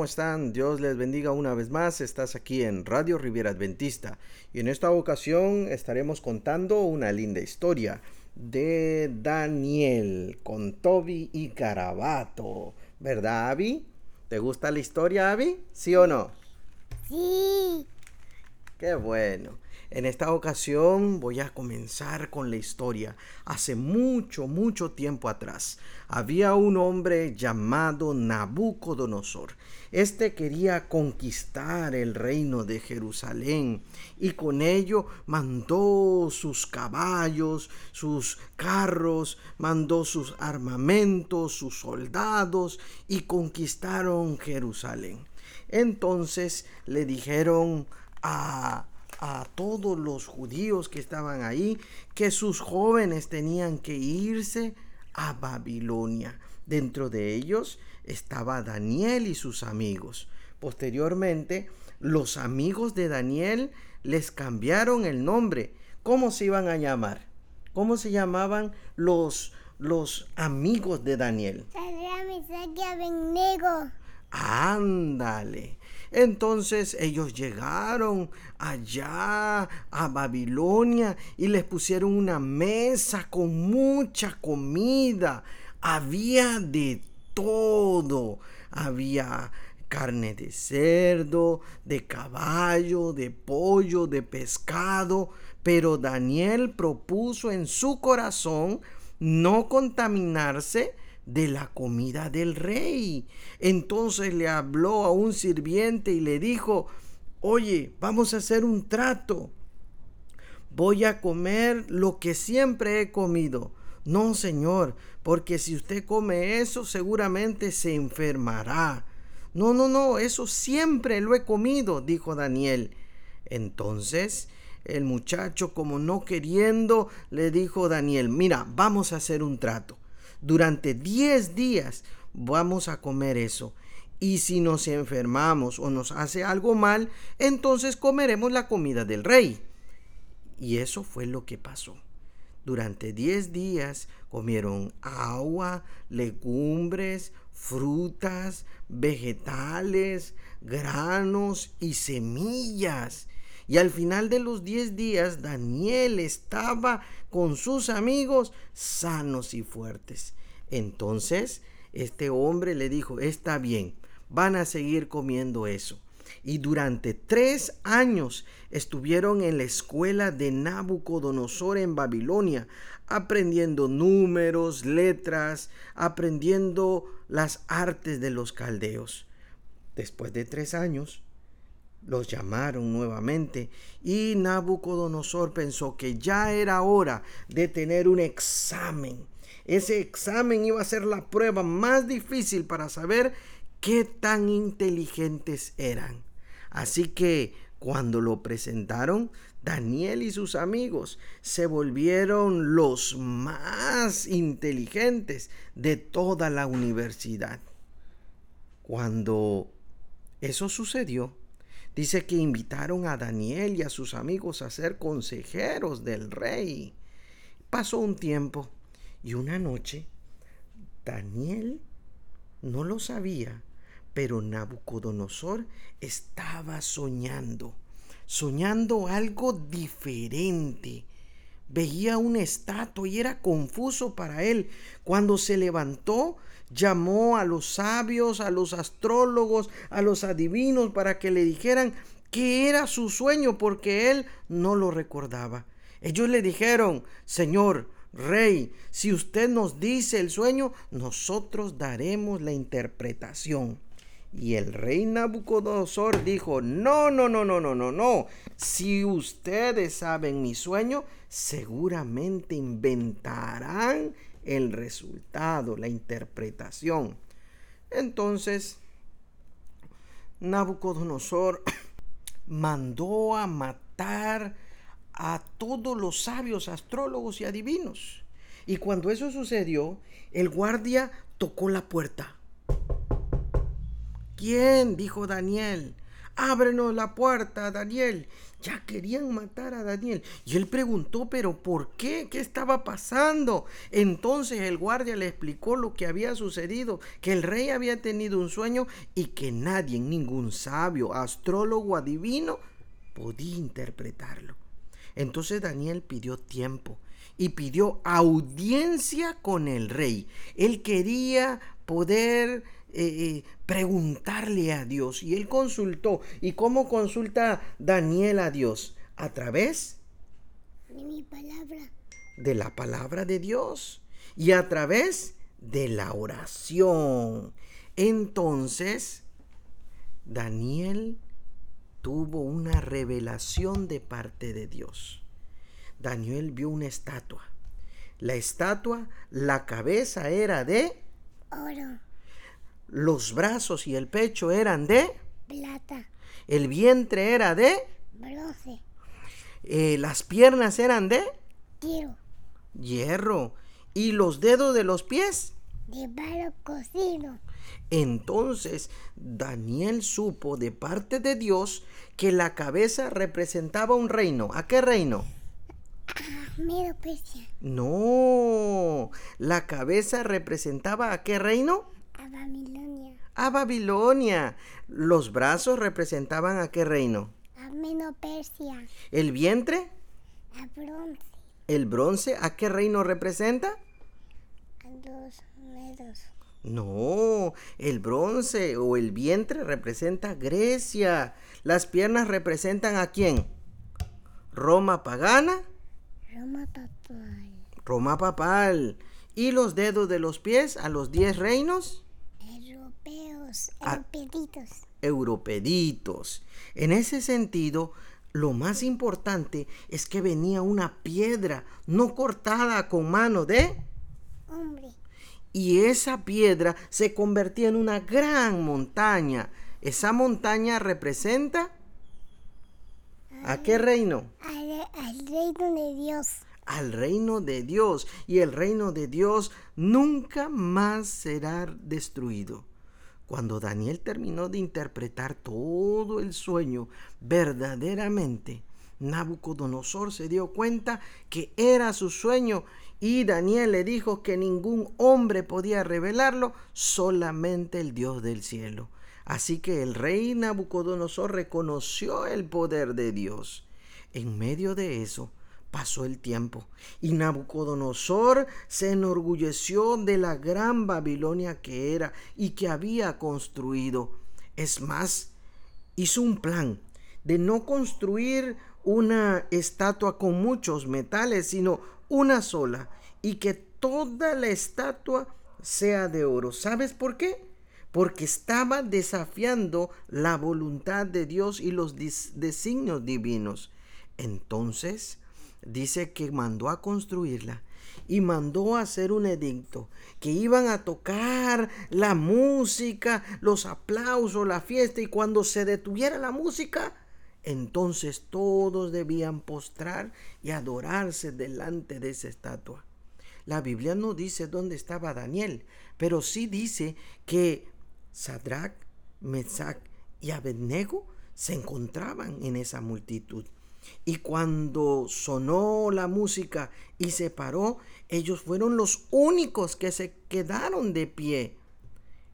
¿Cómo están? Dios les bendiga una vez más. Estás aquí en Radio Riviera Adventista y en esta ocasión estaremos contando una linda historia de Daniel con Toby y Carabato. ¿Verdad, Abby? ¿Te gusta la historia, Abby? ¿Sí o no? Sí. Qué bueno. En esta ocasión voy a comenzar con la historia. Hace mucho, mucho tiempo atrás había un hombre llamado Nabucodonosor. Este quería conquistar el reino de Jerusalén y con ello mandó sus caballos, sus carros, mandó sus armamentos, sus soldados y conquistaron Jerusalén. Entonces le dijeron a a todos los judíos que estaban ahí que sus jóvenes tenían que irse a Babilonia. Dentro de ellos estaba Daniel y sus amigos. Posteriormente, los amigos de Daniel les cambiaron el nombre. ¿Cómo se iban a llamar? ¿Cómo se llamaban los, los amigos de Daniel? Ándale. Entonces ellos llegaron allá a Babilonia y les pusieron una mesa con mucha comida. Había de todo. Había carne de cerdo, de caballo, de pollo, de pescado. Pero Daniel propuso en su corazón no contaminarse de la comida del rey. Entonces le habló a un sirviente y le dijo, oye, vamos a hacer un trato. Voy a comer lo que siempre he comido. No, señor, porque si usted come eso seguramente se enfermará. No, no, no, eso siempre lo he comido, dijo Daniel. Entonces el muchacho, como no queriendo, le dijo Daniel, mira, vamos a hacer un trato durante 10 días vamos a comer eso. Y si nos enfermamos o nos hace algo mal, entonces comeremos la comida del rey. Y eso fue lo que pasó. Durante 10 días comieron agua, legumbres, frutas, vegetales, granos y semillas. Y al final de los 10 días, Daniel estaba con sus amigos sanos y fuertes. Entonces, este hombre le dijo, está bien, van a seguir comiendo eso. Y durante tres años estuvieron en la escuela de Nabucodonosor en Babilonia, aprendiendo números, letras, aprendiendo las artes de los caldeos. Después de tres años, los llamaron nuevamente y Nabucodonosor pensó que ya era hora de tener un examen. Ese examen iba a ser la prueba más difícil para saber qué tan inteligentes eran. Así que cuando lo presentaron, Daniel y sus amigos se volvieron los más inteligentes de toda la universidad. Cuando eso sucedió, Dice que invitaron a Daniel y a sus amigos a ser consejeros del rey. Pasó un tiempo y una noche Daniel no lo sabía, pero Nabucodonosor estaba soñando, soñando algo diferente. Veía una estatua y era confuso para él. Cuando se levantó, llamó a los sabios, a los astrólogos, a los adivinos para que le dijeran qué era su sueño porque él no lo recordaba. Ellos le dijeron, Señor, Rey, si usted nos dice el sueño, nosotros daremos la interpretación. Y el rey Nabucodonosor dijo, no, no, no, no, no, no, no. Si ustedes saben mi sueño, seguramente inventarán el resultado, la interpretación. Entonces, Nabucodonosor mandó a matar a todos los sabios, astrólogos y adivinos. Y cuando eso sucedió, el guardia tocó la puerta. ¿Quién? dijo Daniel. ábrenos la puerta, Daniel. Ya querían matar a Daniel. Y él preguntó, pero ¿por qué? ¿Qué estaba pasando? Entonces el guardia le explicó lo que había sucedido, que el rey había tenido un sueño y que nadie, ningún sabio, astrólogo, adivino, podía interpretarlo. Entonces Daniel pidió tiempo y pidió audiencia con el rey. Él quería poder eh, eh, preguntarle a Dios y él consultó. ¿Y cómo consulta Daniel a Dios? A través de mi palabra. De la palabra de Dios y a través de la oración. Entonces, Daniel tuvo una revelación de parte de Dios. Daniel vio una estatua. La estatua, la cabeza era de oro. Los brazos y el pecho eran de plata. El vientre era de bronce. Eh, las piernas eran de hierro. Hierro. ¿Y los dedos de los pies? De barro cocido. Entonces Daniel supo de parte de Dios que la cabeza representaba un reino. ¿A qué reino? A Medo Persia. No, la cabeza representaba a qué reino? A Babilonia. A Babilonia. Los brazos representaban a qué reino? A Medo Persia. ¿El vientre? A bronce. ¿El bronce a qué reino representa? A los medos. No, el bronce o el vientre representa Grecia. Las piernas representan a quién? Roma pagana. Roma papal. Roma papal. ¿Y los dedos de los pies a los diez reinos? Ah. europeditos. Europeditos. En ese sentido, lo más importante es que venía una piedra no cortada con mano de... Hombre. Y esa piedra se convertía en una gran montaña. Esa montaña representa... ¿A qué reino? Al, al reino de Dios. Al reino de Dios. Y el reino de Dios nunca más será destruido. Cuando Daniel terminó de interpretar todo el sueño verdaderamente, Nabucodonosor se dio cuenta que era su sueño y Daniel le dijo que ningún hombre podía revelarlo, solamente el Dios del cielo. Así que el rey Nabucodonosor reconoció el poder de Dios. En medio de eso pasó el tiempo y Nabucodonosor se enorgulleció de la gran Babilonia que era y que había construido. Es más, hizo un plan de no construir una estatua con muchos metales, sino una sola, y que toda la estatua sea de oro. ¿Sabes por qué? Porque estaba desafiando la voluntad de Dios y los designios divinos. Entonces, dice que mandó a construirla y mandó a hacer un edicto que iban a tocar la música, los aplausos, la fiesta y cuando se detuviera la música, entonces todos debían postrar y adorarse delante de esa estatua. La Biblia no dice dónde estaba Daniel, pero sí dice que Sadrach, Mesach y Abednego se encontraban en esa multitud. Y cuando sonó la música y se paró, ellos fueron los únicos que se quedaron de pie.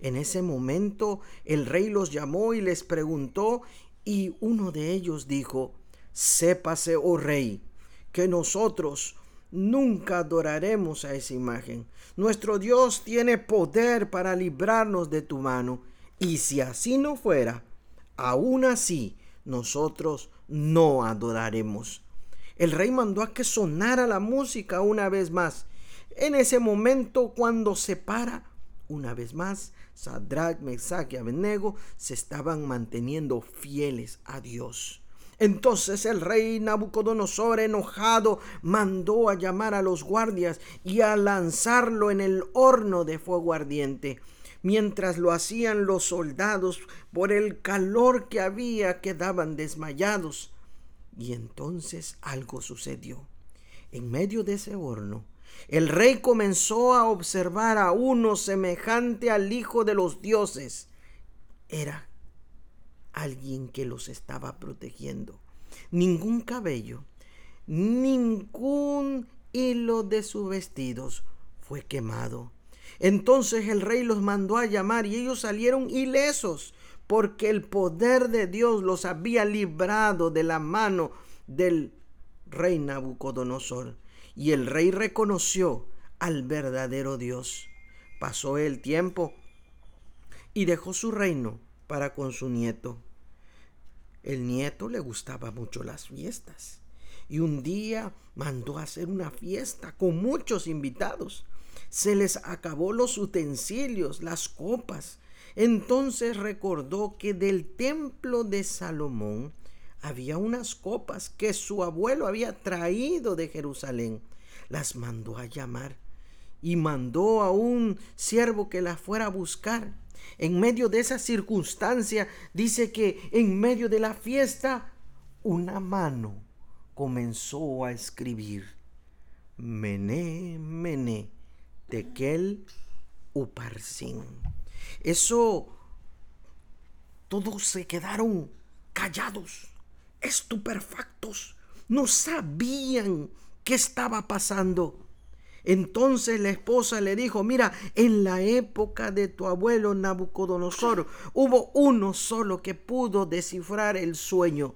En ese momento el rey los llamó y les preguntó y uno de ellos dijo, Sépase, oh rey, que nosotros nunca adoraremos a esa imagen. Nuestro Dios tiene poder para librarnos de tu mano. Y si así no fuera, aún así nosotros no adoraremos. El rey mandó a que sonara la música una vez más. En ese momento, cuando se para, una vez más, Sadrach, Mesach y Abednego se estaban manteniendo fieles a Dios. Entonces el rey Nabucodonosor, enojado, mandó a llamar a los guardias y a lanzarlo en el horno de fuego ardiente. Mientras lo hacían los soldados, por el calor que había, quedaban desmayados. Y entonces algo sucedió. En medio de ese horno, el rey comenzó a observar a uno semejante al Hijo de los dioses. Era alguien que los estaba protegiendo. Ningún cabello, ningún hilo de sus vestidos fue quemado. Entonces el rey los mandó a llamar y ellos salieron ilesos porque el poder de Dios los había librado de la mano del rey Nabucodonosor. Y el rey reconoció al verdadero Dios. Pasó el tiempo y dejó su reino para con su nieto. El nieto le gustaba mucho las fiestas y un día mandó a hacer una fiesta con muchos invitados. Se les acabó los utensilios, las copas. Entonces recordó que del templo de Salomón había unas copas que su abuelo había traído de Jerusalén. Las mandó a llamar y mandó a un siervo que las fuera a buscar. En medio de esa circunstancia, dice que en medio de la fiesta, una mano comenzó a escribir. Mené, mené, tekel, uparsin. Eso, todos se quedaron callados, estupefactos, no sabían qué estaba pasando. Entonces la esposa le dijo, mira, en la época de tu abuelo Nabucodonosor hubo uno solo que pudo descifrar el sueño.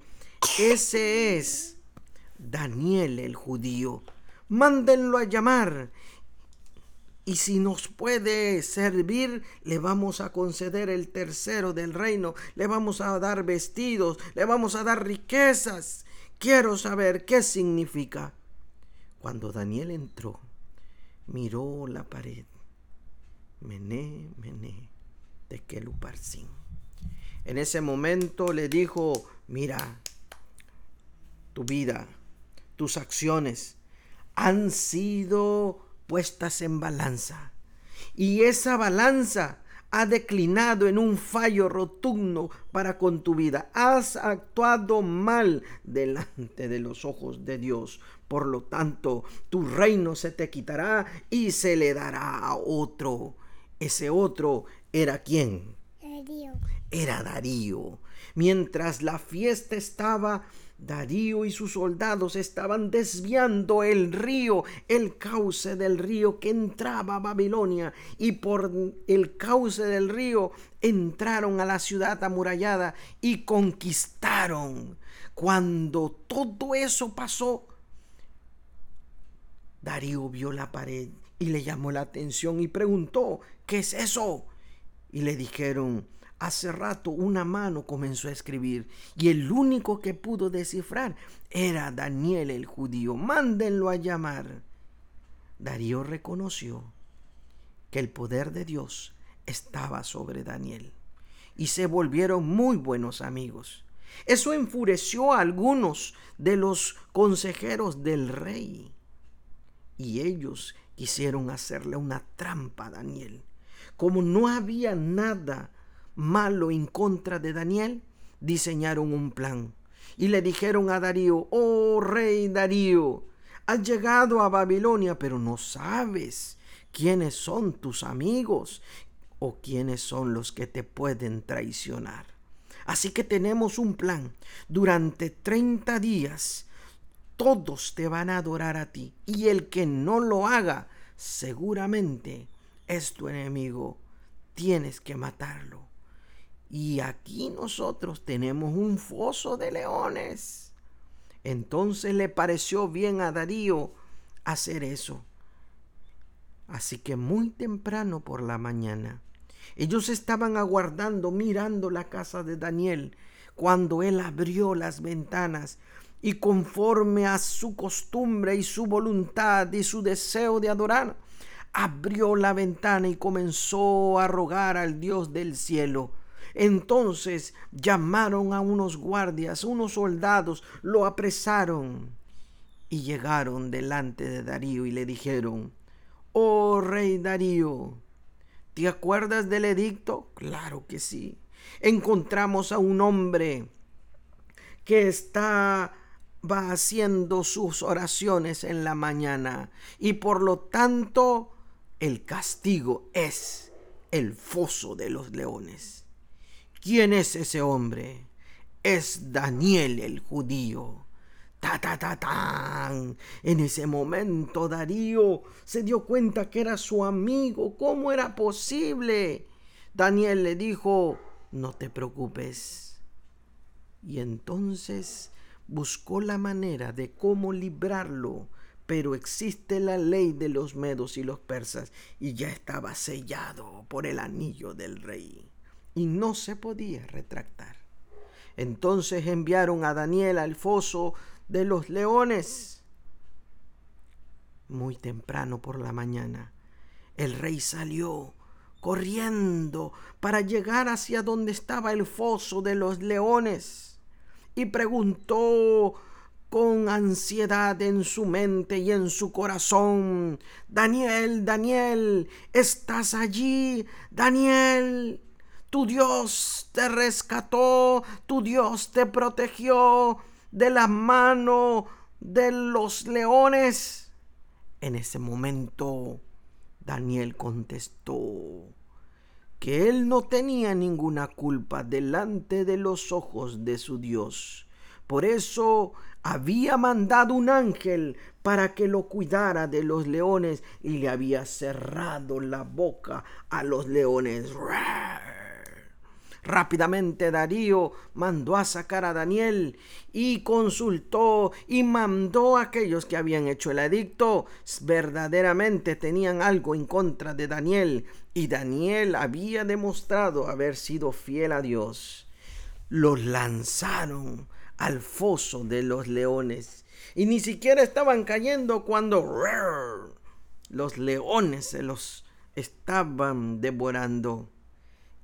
Ese es Daniel el judío. Mándenlo a llamar. Y si nos puede servir, le vamos a conceder el tercero del reino, le vamos a dar vestidos, le vamos a dar riquezas. Quiero saber qué significa. Cuando Daniel entró, miró la pared. Mené, mené, de Keluparsin. En ese momento le dijo, mira, tu vida, tus acciones han sido puestas en balanza. Y esa balanza ha declinado en un fallo rotundo para con tu vida. Has actuado mal delante de los ojos de Dios. Por lo tanto, tu reino se te quitará y se le dará a otro. Ese otro era quién? Darío. Era Darío. Mientras la fiesta estaba Darío y sus soldados estaban desviando el río, el cauce del río que entraba a Babilonia, y por el cauce del río entraron a la ciudad amurallada y conquistaron. Cuando todo eso pasó, Darío vio la pared y le llamó la atención y preguntó, ¿qué es eso? Y le dijeron, Hace rato una mano comenzó a escribir y el único que pudo descifrar era Daniel el judío. Mándenlo a llamar. Darío reconoció que el poder de Dios estaba sobre Daniel y se volvieron muy buenos amigos. Eso enfureció a algunos de los consejeros del rey y ellos quisieron hacerle una trampa a Daniel. Como no había nada malo en contra de Daniel, diseñaron un plan y le dijeron a Darío, oh rey Darío, has llegado a Babilonia, pero no sabes quiénes son tus amigos o quiénes son los que te pueden traicionar. Así que tenemos un plan. Durante 30 días todos te van a adorar a ti y el que no lo haga seguramente es tu enemigo. Tienes que matarlo. Y aquí nosotros tenemos un foso de leones. Entonces le pareció bien a Darío hacer eso. Así que muy temprano por la mañana, ellos estaban aguardando, mirando la casa de Daniel, cuando él abrió las ventanas y conforme a su costumbre y su voluntad y su deseo de adorar, abrió la ventana y comenzó a rogar al Dios del cielo entonces llamaron a unos guardias, unos soldados, lo apresaron y llegaron delante de Darío y le dijeron, Oh rey Darío, ¿te acuerdas del edicto? Claro que sí. Encontramos a un hombre que está va haciendo sus oraciones en la mañana y por lo tanto el castigo es el foso de los leones. ¿Quién es ese hombre? es Daniel el judío. Ta ta ta tan. En ese momento Darío se dio cuenta que era su amigo. ¿Cómo era posible? Daniel le dijo, no te preocupes. Y entonces buscó la manera de cómo librarlo, pero existe la ley de los medos y los persas y ya estaba sellado por el anillo del rey y no se podía retractar. Entonces enviaron a Daniel al foso de los leones. Muy temprano por la mañana, el rey salió corriendo para llegar hacia donde estaba el foso de los leones y preguntó con ansiedad en su mente y en su corazón, Daniel, Daniel, ¿estás allí? Daniel, tu Dios te rescató, tu Dios te protegió de la mano de los leones. En ese momento, Daniel contestó que él no tenía ninguna culpa delante de los ojos de su Dios. Por eso había mandado un ángel para que lo cuidara de los leones y le había cerrado la boca a los leones. Rápidamente Darío mandó a sacar a Daniel y consultó y mandó a aquellos que habían hecho el edicto. Verdaderamente tenían algo en contra de Daniel y Daniel había demostrado haber sido fiel a Dios. Los lanzaron al foso de los leones y ni siquiera estaban cayendo cuando los leones se los estaban devorando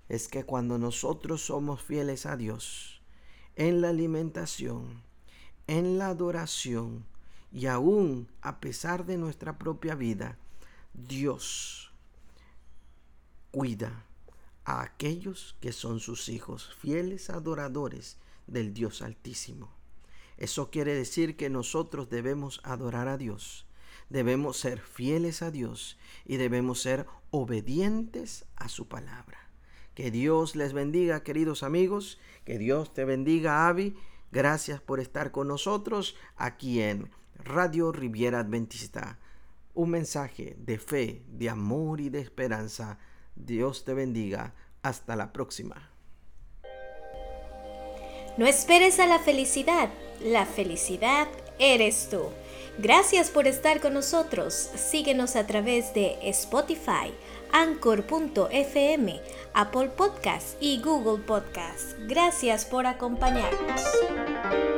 es que cuando nosotros somos fieles a Dios, en la alimentación, en la adoración y aún a pesar de nuestra propia vida, Dios cuida a aquellos que son sus hijos, fieles adoradores del Dios Altísimo. Eso quiere decir que nosotros debemos adorar a Dios, debemos ser fieles a Dios y debemos ser obedientes a su palabra. Que Dios les bendiga, queridos amigos. Que Dios te bendiga, Avi. Gracias por estar con nosotros aquí en Radio Riviera Adventista. Un mensaje de fe, de amor y de esperanza. Dios te bendiga. Hasta la próxima. No esperes a la felicidad. La felicidad eres tú. Gracias por estar con nosotros. Síguenos a través de Spotify, Anchor.fm, Apple Podcast y Google Podcast. Gracias por acompañarnos.